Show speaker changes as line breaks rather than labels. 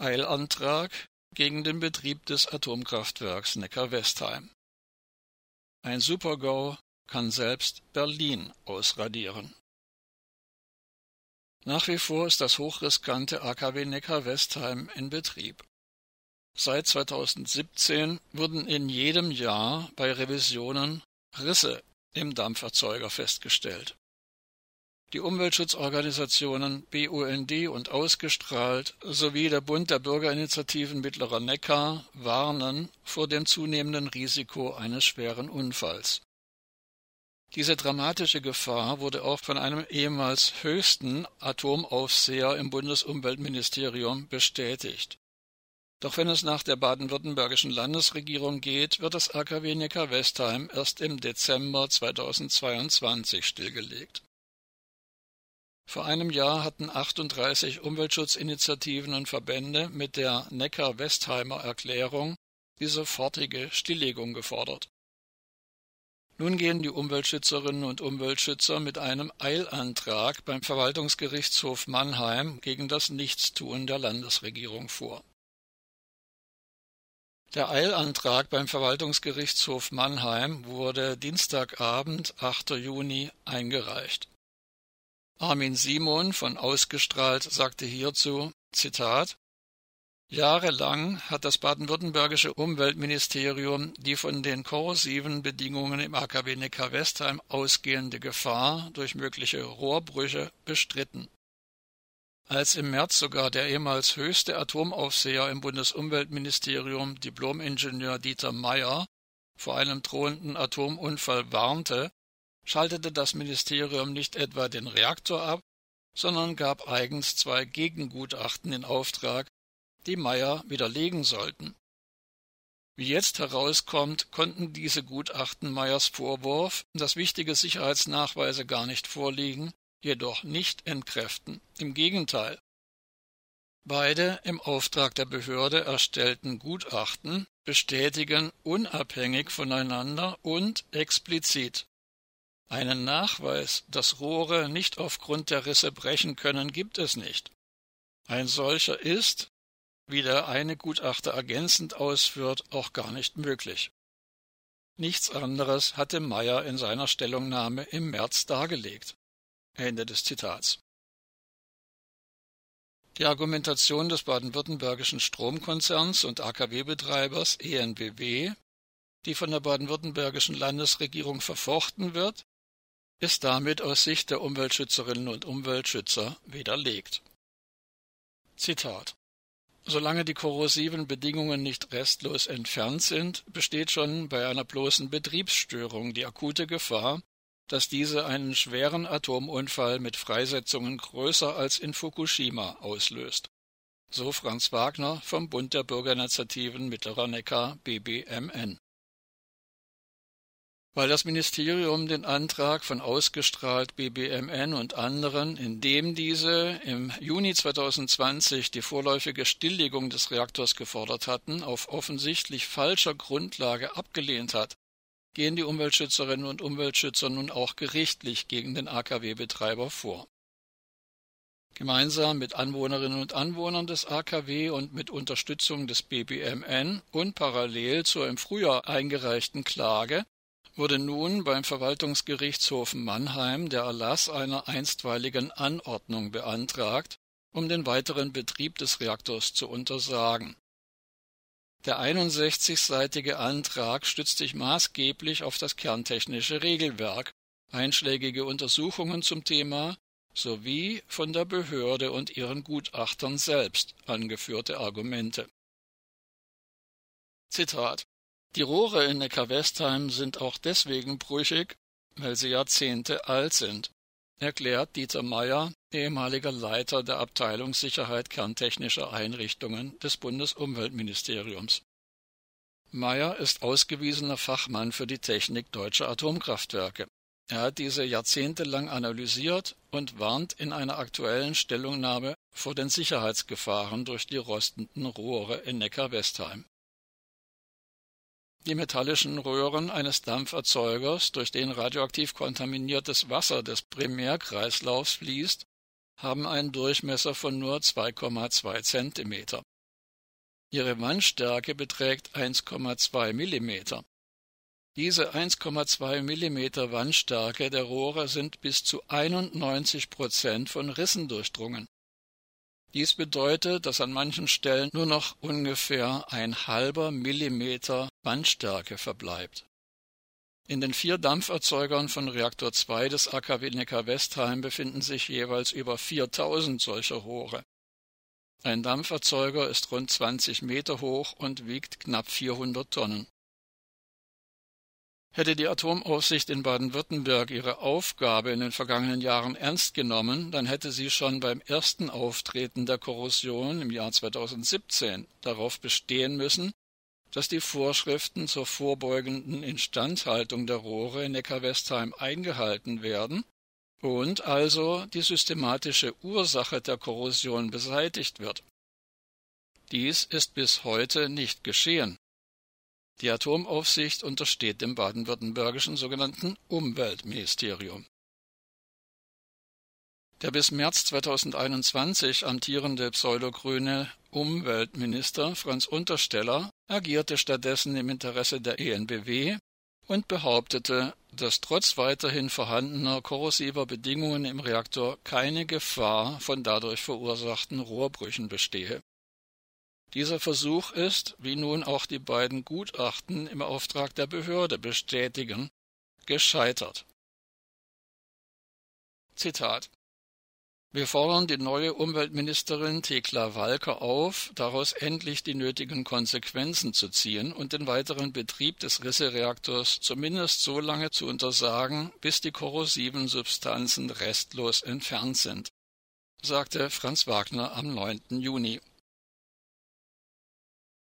Eilantrag gegen den Betrieb des Atomkraftwerks Neckar-Westheim. Ein Supergau kann selbst Berlin ausradieren. Nach wie vor ist das hochriskante AKW Neckar-Westheim in Betrieb. Seit 2017 wurden in jedem Jahr bei Revisionen Risse im Dampferzeuger festgestellt. Die Umweltschutzorganisationen BUND und Ausgestrahlt sowie der Bund der Bürgerinitiativen Mittlerer Neckar warnen vor dem zunehmenden Risiko eines schweren Unfalls. Diese dramatische Gefahr wurde auch von einem ehemals höchsten Atomaufseher im Bundesumweltministerium bestätigt. Doch wenn es nach der baden-württembergischen Landesregierung geht, wird das AKW Neckar-Westheim erst im Dezember 2022 stillgelegt. Vor einem Jahr hatten 38 Umweltschutzinitiativen und Verbände mit der Neckar-Westheimer Erklärung die sofortige Stilllegung gefordert. Nun gehen die Umweltschützerinnen und Umweltschützer mit einem Eilantrag beim Verwaltungsgerichtshof Mannheim gegen das Nichtstun der Landesregierung vor. Der Eilantrag beim Verwaltungsgerichtshof Mannheim wurde Dienstagabend, 8. Juni, eingereicht. Armin Simon von Ausgestrahlt sagte hierzu, Zitat, Jahrelang hat das baden-württembergische Umweltministerium die von den korrosiven Bedingungen im AKW Neckar-Westheim ausgehende Gefahr durch mögliche Rohrbrüche bestritten. Als im März sogar der ehemals höchste Atomaufseher im Bundesumweltministerium, Diplomingenieur Dieter Meyer, vor einem drohenden Atomunfall warnte, schaltete das Ministerium nicht etwa den Reaktor ab, sondern gab eigens zwei Gegengutachten in Auftrag, die Meyer widerlegen sollten. Wie jetzt herauskommt, konnten diese Gutachten Meyers Vorwurf, dass wichtige Sicherheitsnachweise gar nicht vorliegen, jedoch nicht entkräften. Im Gegenteil. Beide im Auftrag der Behörde erstellten Gutachten bestätigen unabhängig voneinander und explizit einen Nachweis, dass Rohre nicht aufgrund der Risse brechen können, gibt es nicht. Ein solcher ist, wie der eine Gutachter ergänzend ausführt, auch gar nicht möglich. Nichts anderes hatte Meyer in seiner Stellungnahme im März dargelegt. Ende des Zitats. Die Argumentation des baden-württembergischen Stromkonzerns und AKW-Betreibers ENBW, die von der baden-württembergischen Landesregierung verfochten wird, ist damit aus Sicht der Umweltschützerinnen und Umweltschützer widerlegt. Zitat Solange die korrosiven Bedingungen nicht restlos entfernt sind, besteht schon bei einer bloßen Betriebsstörung die akute Gefahr, dass diese einen schweren Atomunfall mit Freisetzungen größer als in Fukushima auslöst. So Franz Wagner vom Bund der Bürgerinitiativen Mittlerer Neckar BBMN. Weil das Ministerium den Antrag von ausgestrahlt BBMN und anderen, in dem diese im Juni 2020 die vorläufige Stilllegung des Reaktors gefordert hatten, auf offensichtlich falscher Grundlage abgelehnt hat, gehen die Umweltschützerinnen und Umweltschützer nun auch gerichtlich gegen den AKW-Betreiber vor. Gemeinsam mit Anwohnerinnen und Anwohnern des AKW und mit Unterstützung des BBMN und parallel zur im Frühjahr eingereichten Klage wurde nun beim Verwaltungsgerichtshof Mannheim der Erlass einer einstweiligen Anordnung beantragt, um den weiteren Betrieb des Reaktors zu untersagen der 61-seitige Antrag stützt sich maßgeblich auf das kerntechnische Regelwerk, einschlägige Untersuchungen zum Thema sowie von der Behörde und ihren Gutachtern selbst angeführte Argumente. Zitat Die Rohre in Neckar-Westheim sind auch deswegen brüchig, weil sie Jahrzehnte alt sind erklärt Dieter Meyer, ehemaliger Leiter der Abteilung Sicherheit kerntechnischer Einrichtungen des Bundesumweltministeriums. Meyer ist ausgewiesener Fachmann für die Technik deutscher Atomkraftwerke. Er hat diese jahrzehntelang analysiert und warnt in einer aktuellen Stellungnahme vor den Sicherheitsgefahren durch die rostenden Rohre in Neckar-Westheim. Die metallischen Röhren eines Dampferzeugers, durch den radioaktiv kontaminiertes Wasser des Primärkreislaufs fließt, haben einen Durchmesser von nur 2,2 Zentimeter. Ihre Wandstärke beträgt 1,2 mm. Diese 1,2 mm Wandstärke der Rohre sind bis zu 91 Prozent von Rissen durchdrungen. Dies bedeutet, dass an manchen Stellen nur noch ungefähr ein halber Millimeter Wandstärke verbleibt. In den vier Dampferzeugern von Reaktor 2 des AKW Neckar-Westheim befinden sich jeweils über 4000 solcher Rohre. Ein Dampferzeuger ist rund 20 Meter hoch und wiegt knapp 400 Tonnen. Hätte die Atomaufsicht in Baden-Württemberg ihre Aufgabe in den vergangenen Jahren ernst genommen, dann hätte sie schon beim ersten Auftreten der Korrosion im Jahr 2017 darauf bestehen müssen, dass die Vorschriften zur vorbeugenden Instandhaltung der Rohre in Neckar-Westheim eingehalten werden und also die systematische Ursache der Korrosion beseitigt wird. Dies ist bis heute nicht geschehen. Die Atomaufsicht untersteht dem baden-württembergischen sogenannten Umweltministerium. Der bis März 2021 amtierende pseudogrüne Umweltminister Franz Untersteller agierte stattdessen im Interesse der ENBW und behauptete, dass trotz weiterhin vorhandener korrosiver Bedingungen im Reaktor keine Gefahr von dadurch verursachten Rohrbrüchen bestehe dieser Versuch ist, wie nun auch die beiden Gutachten im Auftrag der Behörde bestätigen, gescheitert. Zitat wir fordern die neue Umweltministerin Thekla Walker auf, daraus endlich die nötigen Konsequenzen zu ziehen und den weiteren Betrieb des Rissereaktors zumindest so lange zu untersagen, bis die korrosiven Substanzen restlos entfernt sind, sagte Franz Wagner am 9. Juni